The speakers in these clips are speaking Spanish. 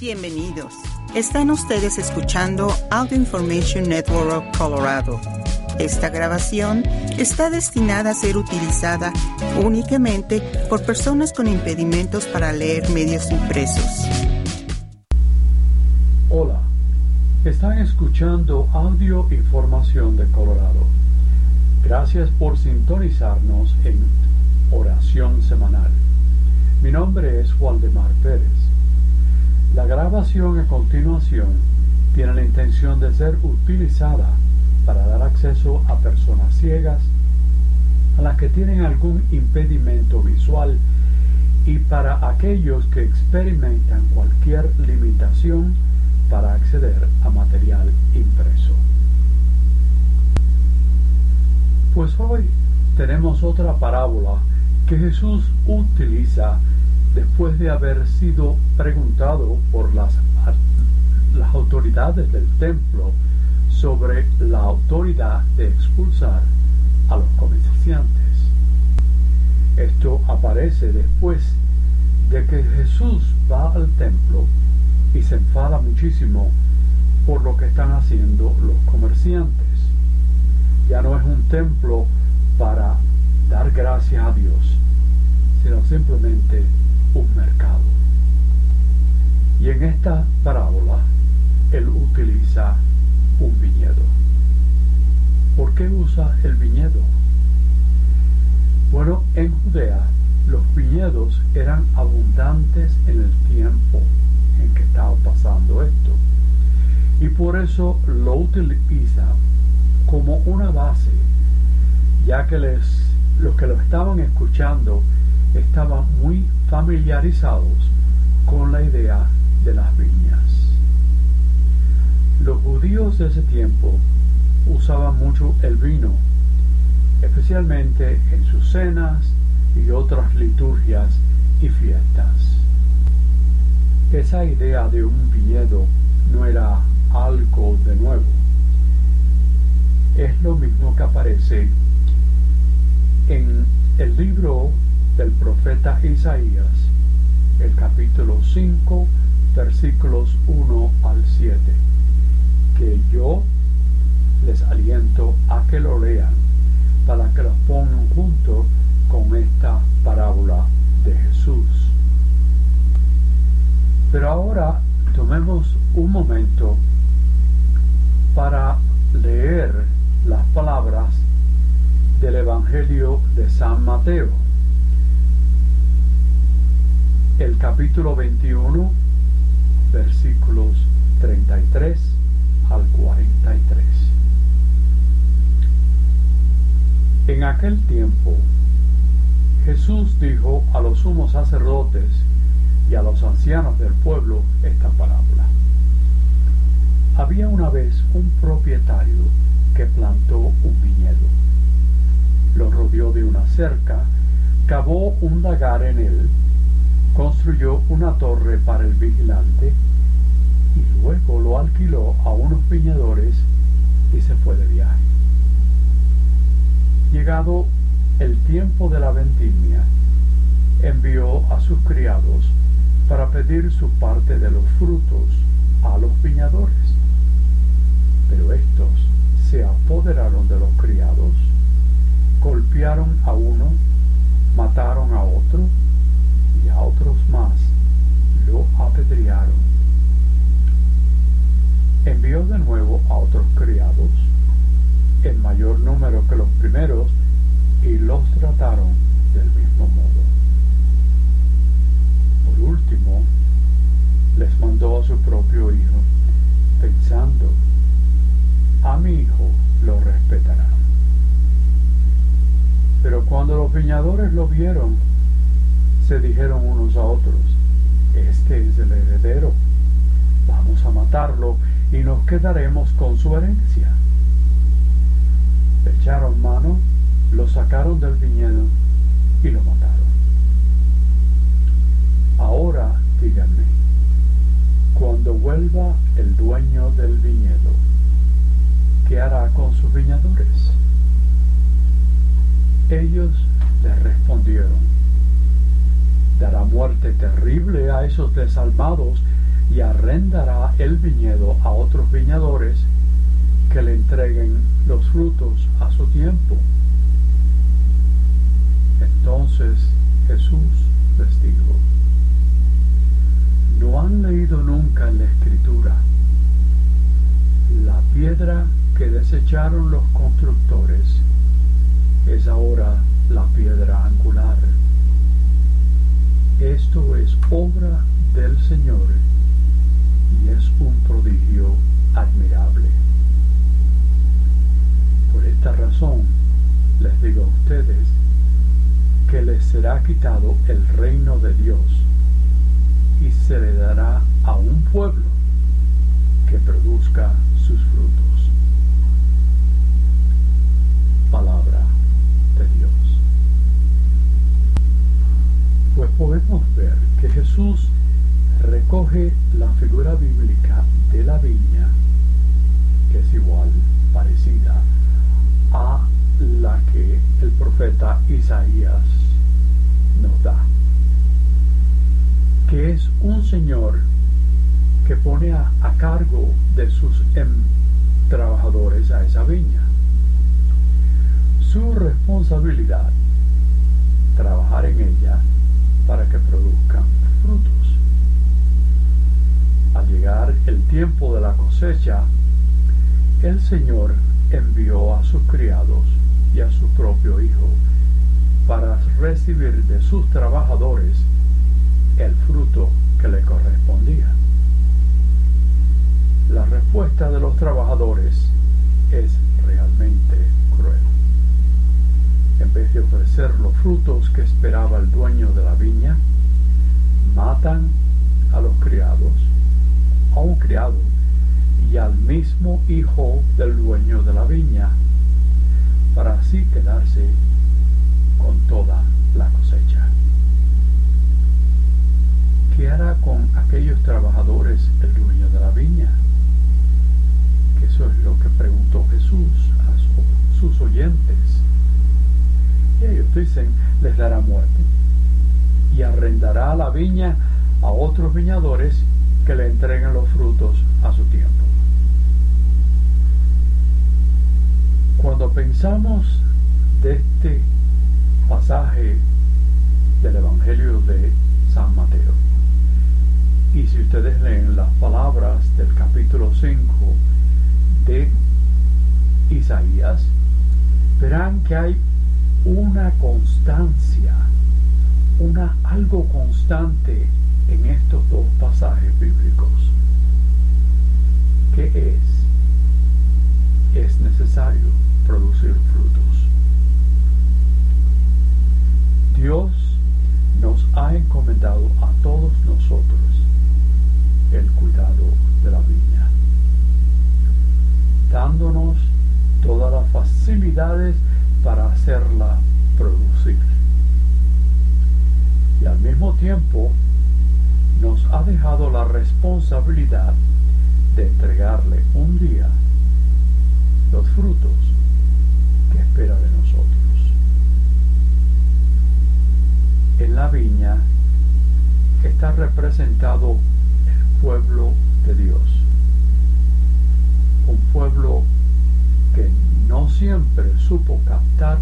Bienvenidos. Están ustedes escuchando Audio Information Network of Colorado. Esta grabación está destinada a ser utilizada únicamente por personas con impedimentos para leer medios impresos. Hola, están escuchando Audio Información de Colorado. Gracias por sintonizarnos en Oración Semanal. Mi nombre es Waldemar Pérez. La grabación a continuación tiene la intención de ser utilizada para dar acceso a personas ciegas, a las que tienen algún impedimento visual y para aquellos que experimentan cualquier limitación para acceder a material impreso. Pues hoy tenemos otra parábola que Jesús utiliza después de haber sido preguntado por las, autoridades del templo sobre la autoridad de expulsar a los comerciantes. Esto aparece después de que Jesús va al templo y se enfada muchísimo por lo que están haciendo los comerciantes. Ya no es un templo para dar gracias a Dios, sino simplemente un mercado. Y en esta parábola él utiliza un viñedo. ¿Por qué usa el viñedo? Bueno, en Judea los viñedos eran abundantes en el tiempo en que estaba pasando esto. Y por eso lo utiliza como una base, ya que les, los que lo estaban escuchando estaban muy familiarizados con la idea de las viñas. Los judíos de ese tiempo usaban mucho el vino, especialmente en sus cenas y otras liturgias y fiestas. Esa idea de un viñedo no era algo de nuevo. Es lo mismo que aparece en el libro del profeta Isaías, el capítulo 5, versículos 1 al 7, que yo les aliento a que lo lean para que los pongan junto con esta parábola de Jesús. Pero ahora tomemos un momento para leer las palabras del Evangelio de San Mateo, el capítulo 21, versículos 33 al 43. En aquel tiempo, Jesús dijo a los sumos sacerdotes y a los ancianos del pueblo esta parábola. Había una vez un propietario que plantó un viñedo. Lo rodeó de una cerca, cavó un lagar en él, construyó una torre para el vigilante y luego lo alquiló a unos viñadores y se fue de viaje. Llegado el tiempo de la vendimia, envió a sus criados para pedir su parte de los frutos a los viñadores. Pero estos se apoderaron de los criados, golpearon a uno, mataron a otro y a otros más lo apedrearon. Envió de nuevo a otros criados, en mayor número que los primeros, y los trataron del mismo modo. Por último, les mandó a su propio hijo, pensando, a mi hijo lo respetarán. Pero cuando los viñadores lo vieron, se dijeron unos a otros, este es el heredero, vamos a matarlo y nos quedaremos con su herencia. Echaron mano, lo sacaron del viñedo y lo mataron. Ahora díganme, cuando vuelva el dueño del viñedo, ¿qué hará con sus viñadores? Ellos le respondieron, dará muerte terrible a esos desalmados y arrendará el viñedo a otros viñadores que le entreguen los frutos a su tiempo. Entonces Jesús les dijo, ¿no han leído nunca en la escritura la piedra que desecharon los constructores es ahora la piedra angular? Esto es obra del Señor y es un prodigio admirable. Por esta razón les digo a ustedes que les será quitado el reino de Dios y se le dará a un pueblo que produzca sus frutos. Palabra de Dios. Pues podemos ver que Jesús recoge la figura bíblica de la viña, que es igual, parecida a la que el profeta Isaías nos da, que es un señor que pone a, cargo de sus em, trabajadores a esa viña. Su responsabilidad, trabajar en ella para que produzcan frutos. Al llegar el tiempo de la cosecha, el Señor envió a sus criados y a su propio hijo para recibir de sus trabajadores el fruto que le correspondía. La respuesta de los trabajadores es realmente cruel. En vez de ofrecer los frutos que esperaba el dueño de la viña, matan a los criados, a un criado y al mismo hijo del dueño de la viña, para así quedarse con toda la cosecha. ¿Qué hará con aquellos trabajadores el dueño de la viña? Eso es lo que preguntó Jesús a sus oyentes. Dicen, les dará muerte y arrendará la viña a otros viñadores que le entreguen los frutos a su tiempo. Cuando pensamos de este pasaje del Evangelio de San Mateo, y si ustedes leen las palabras del capítulo 5 de Isaías, verán que hay una constancia, una algo constante en estos dos pasajes bíblicos. ¿Qué es? Es necesario producir frutos. Dios nos ha encomendado a todos nosotros el cuidado de la viña, dándonos todas las facilidades para hacerla producir. Y al mismo tiempo nos ha dejado la responsabilidad de entregarle un día los frutos que espera de nosotros. En la viña está representado el pueblo de Dios, un pueblo que no siempre supo captar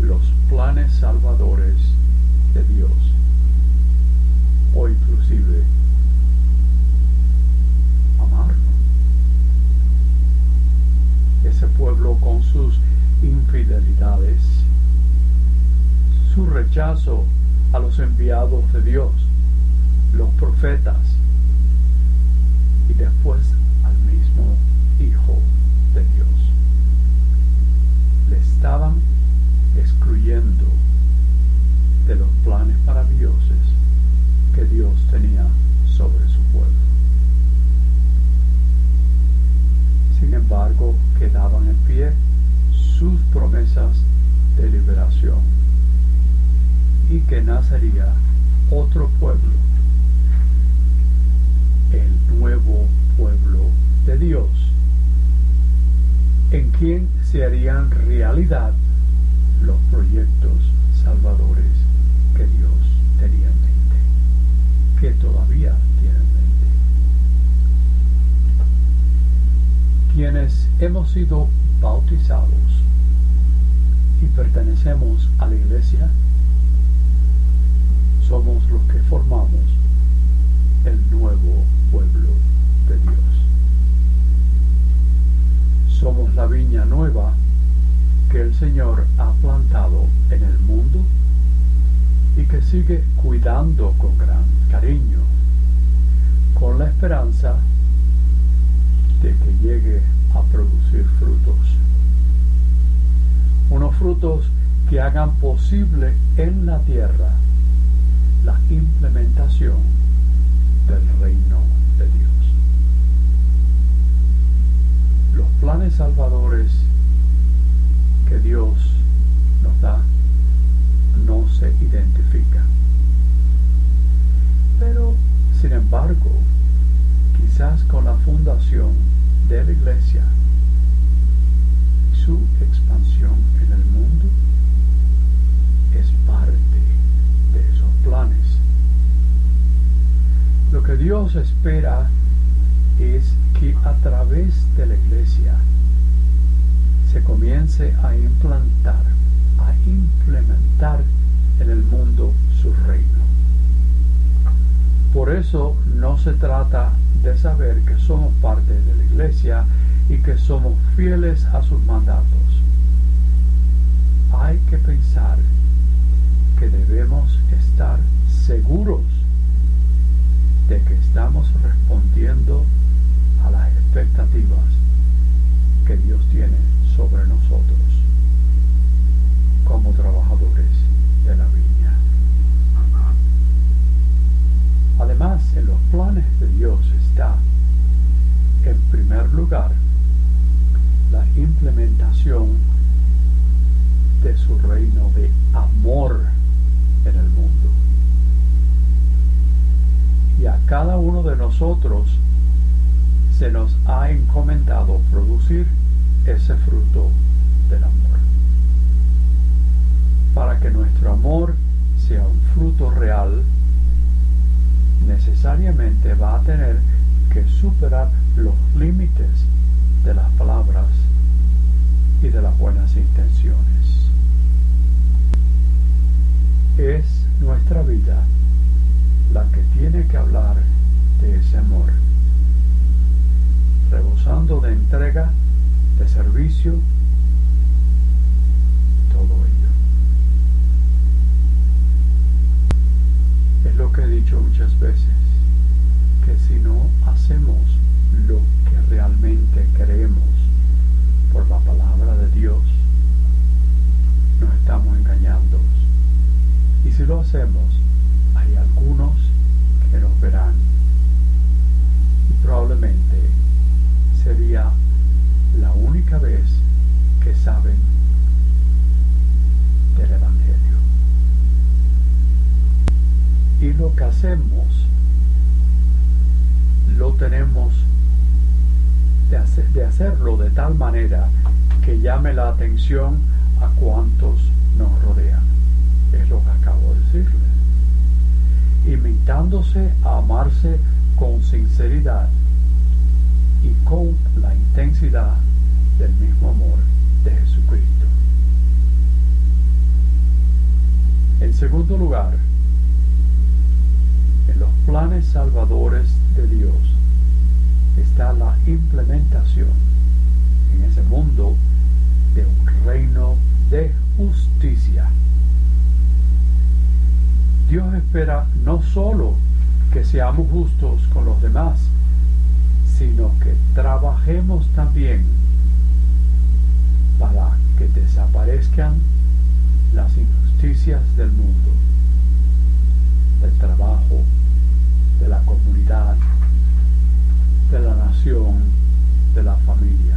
los planes salvadores de Dios, o inclusive amarlo. Ese pueblo con sus infidelidades, su rechazo a los enviados de Dios, los profetas, promesas de liberación y que nacería otro pueblo, el nuevo pueblo de Dios, en quien se harían realidad los proyectos salvadores que Dios tenía en mente, que todavía tiene en mente. Quienes hemos sido bautizados pertenecemos a la iglesia, somos los que formamos el nuevo pueblo de Dios. Somos la viña nueva que el Señor ha plantado en el mundo y que sigue cuidando con gran cariño, con la esperanza de que llegue a producir frutos. Unos frutos que hagan posible en la tierra la implementación del reino de Dios. Los planes salvadores que Dios nos da no se identifican. Pero, sin embargo, quizás con la fundación de la iglesia y su expansión en el mundo, es parte de esos planes. Lo que Dios espera es que a través de la iglesia se comience a implantar, a implementar en el mundo su reino. Por eso no se trata de saber que somos parte de la iglesia y que somos fieles a sus mandatos. Hay que pensar que debemos estar seguros de que estamos respondiendo a las expectativas que Dios tiene sobre nosotros como trabajadores de la viña. Además, en los planes de Dios está, en primer lugar, la implementación de su reino de amor en el mundo. Y a cada uno de nosotros se nos ha encomendado producir ese fruto del amor. Para que nuestro amor sea un fruto real, necesariamente va a tener que superar los límites de las palabras y de las buenas intenciones. Es nuestra vida la que tiene que hablar de ese amor, rebosando de entrega, de servicio, todo ello. Es lo que he dicho muchas veces, que si no hacemos lo que realmente queremos por la palabra de Dios, nos estamos engañando. Y si lo hacemos, hay algunos que nos verán. Y probablemente sería la única vez que saben del Evangelio. Y lo que hacemos lo tenemos de, hacer, de hacerlo de tal manera que llame la atención a cuantos nos rodean. Es lo que acabo de decirles. Imitándose a amarse con sinceridad y con la intensidad del mismo amor de Jesucristo. En segundo lugar, en los planes salvadores de Dios está la implementación en ese mundo de un reino de justicia. Dios espera no solo que seamos justos con los demás, sino que trabajemos también para que desaparezcan las injusticias del mundo, del trabajo, de la comunidad, de la nación, de la familia.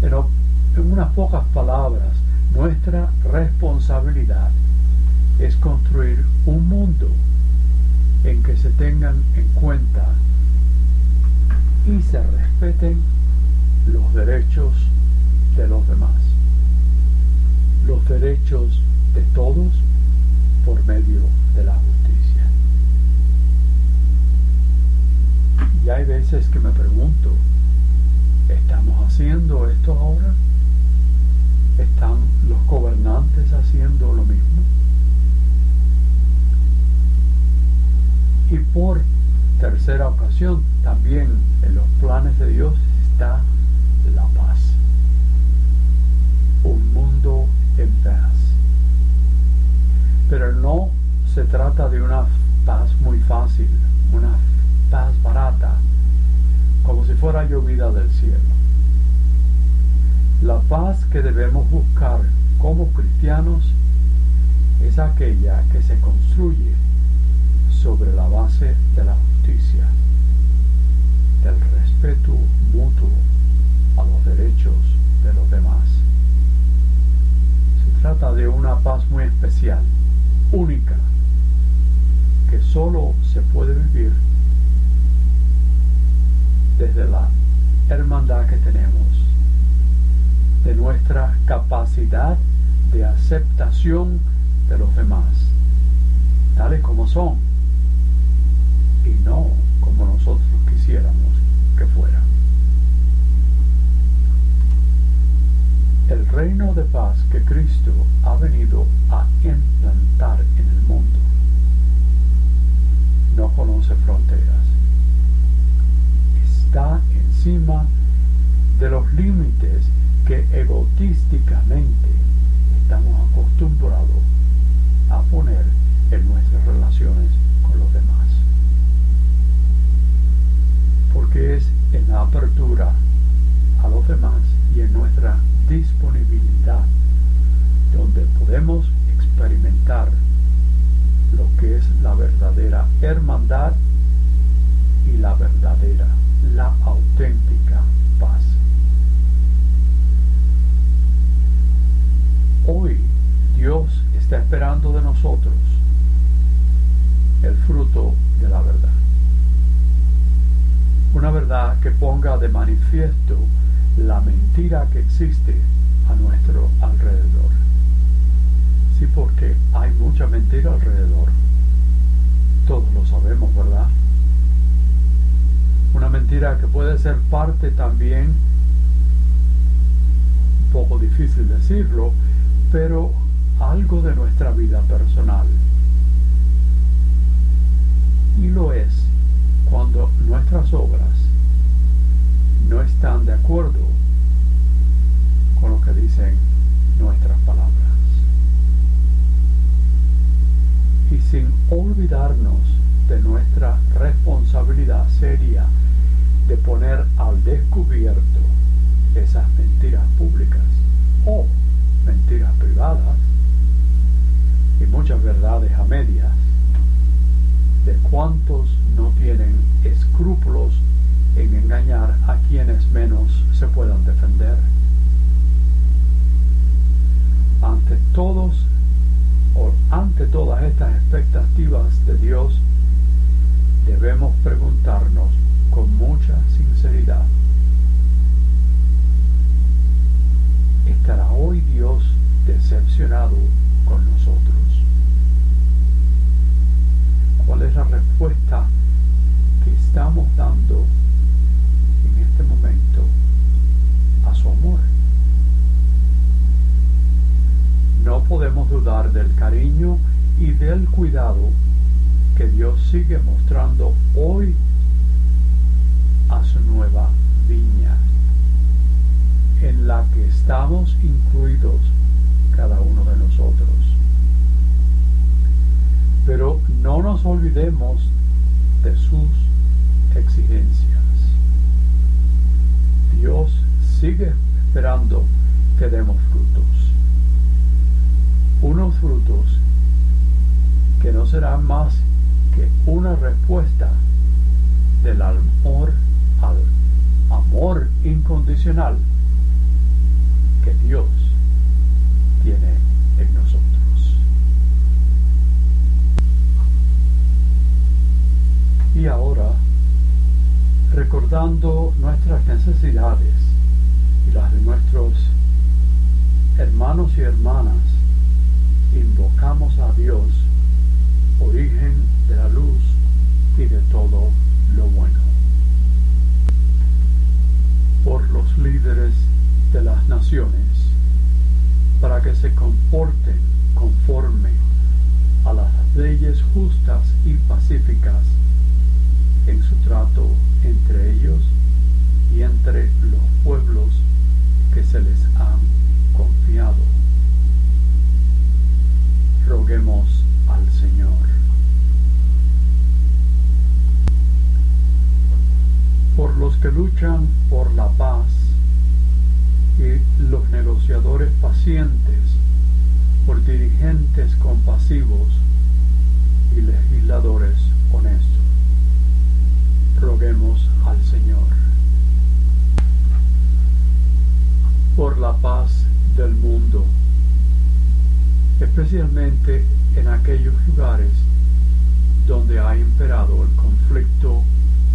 Pero en unas pocas palabras, nuestra responsabilidad es construir un mundo en que se tengan en cuenta y se respeten los derechos de los demás, los derechos de todos por medio de la justicia. Y hay veces que me pregunto, ¿estamos haciendo esto ahora? ¿Están los gobernantes haciendo lo mismo? Y por también en los planes de Dios está la paz. Un mundo en paz. Pero no se trata de una paz muy fácil, una paz barata, como si fuera llovida del cielo. La paz que debemos buscar como cristianos es aquella que se construye sobre la base de la justicia, del respeto mutuo a los derechos de los demás. Se trata de una paz muy especial, única, que solo se puede vivir desde la hermandad que tenemos, de nuestra capacidad de aceptación de los demás, tales como son, y no como nosotros quisiéramos que fueran. El reino de paz que Cristo ha venido a implantar en el mundo no conoce fronteras. Está encima de los límites que egotísticamente estamos acostumbrados a poner en nuestras relaciones con los demás. Porque es en la apertura a los demás y en nuestra disponibilidad donde podemos experimentar lo que es la verdadera hermandad y la verdadera, la auténtica paz. Hoy Dios está esperando de nosotros el fruto de la verdad. Una verdad que ponga de manifiesto la mentira que existe a nuestro alrededor. Sí, porque hay mucha mentira alrededor. Todos lo sabemos, ¿verdad? Una mentira que puede ser parte también, un poco difícil decirlo, pero algo de nuestra vida personal. Y lo es cuando nuestras obras no están de acuerdo con lo que dicen nuestras palabras. Y sin olvidarnos de nuestra responsabilidad seria de poner al descubierto esas mentiras públicas o mentiras privadas y muchas verdades a medias, de cuántos no tienen escrúpulos en engañar a quienes menos se puedan defender. Ante todos o ante todas estas de Dios, debemos preguntarnos con mucha sinceridad, ¿estará hoy Dios decepcionado con nosotros? ¿Cuál es la respuesta que estamos dando en este momento a su amor? No podemos dudar del cariño y del cuidado que Dios sigue mostrando hoy a su nueva viña, en la que estamos incluidos cada uno de nosotros. Pero no nos olvidemos de sus exigencias. Dios sigue esperando que demos frutos. Unos frutos que no serán más que una respuesta del amor al amor incondicional que Dios tiene en nosotros. Y ahora, recordando nuestras necesidades y las de nuestros hermanos y hermanas, invocamos a Dios, origen de la luz y de todo lo bueno. se comporten conforme a las leyes justas y pacíficas en su trato entre ellos y entre los pueblos que se les han confiado. Roguemos al Señor. Por los que luchan por la paz y los negociadores pacientes, por dirigentes compasivos y legisladores honestos. Roguemos al Señor. Por la paz del mundo, especialmente en aquellos lugares donde ha imperado el conflicto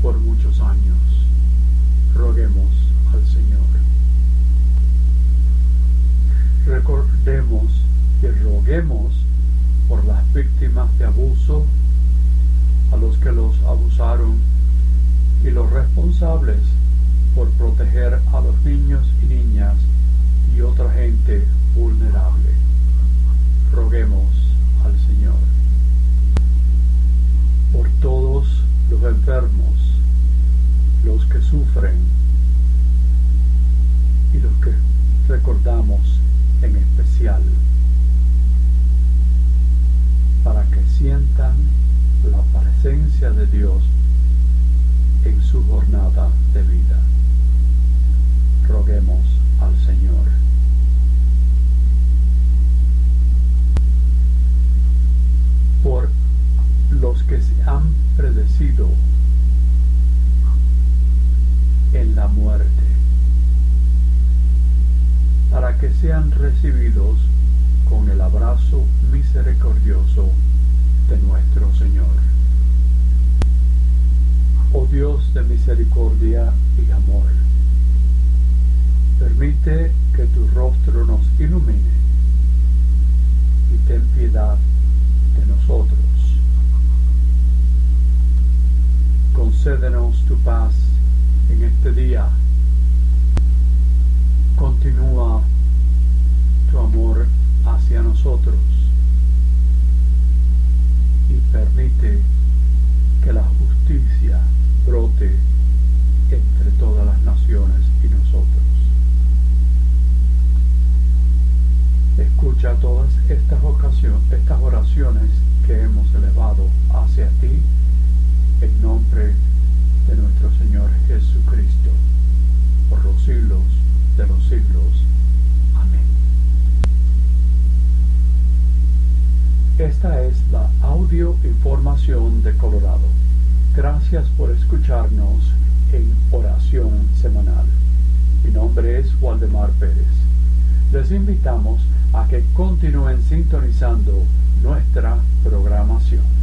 por muchos años. Roguemos al Señor. Recordemos y roguemos por las víctimas de abuso, a los que los abusaron y los responsables por proteger a los niños y niñas y otra gente vulnerable. Roguemos al Señor. Por todos los enfermos, los y los que recordamos en especial para que sientan la presencia de Dios en su jornada de vida. Roguemos al Señor. Por los que se han predecido en la muerte, para que sean recibidos con el abrazo misericordioso de nuestro Señor. Oh Dios de misericordia y amor, permite que tu rostro nos ilumine y ten piedad de nosotros. Concédenos tu paz en este día. Continúa tu amor hacia nosotros permite que la justicia brote entre todas las naciones y nosotros. Escucha todas estas, estas oraciones que hemos elevado hacia ti en nombre de nuestro Señor Jesucristo, por los siglos de los siglos. Esta es la audio información de Colorado. Gracias por escucharnos en oración semanal. Mi nombre es Waldemar Pérez. Les invitamos a que continúen sintonizando nuestra programación.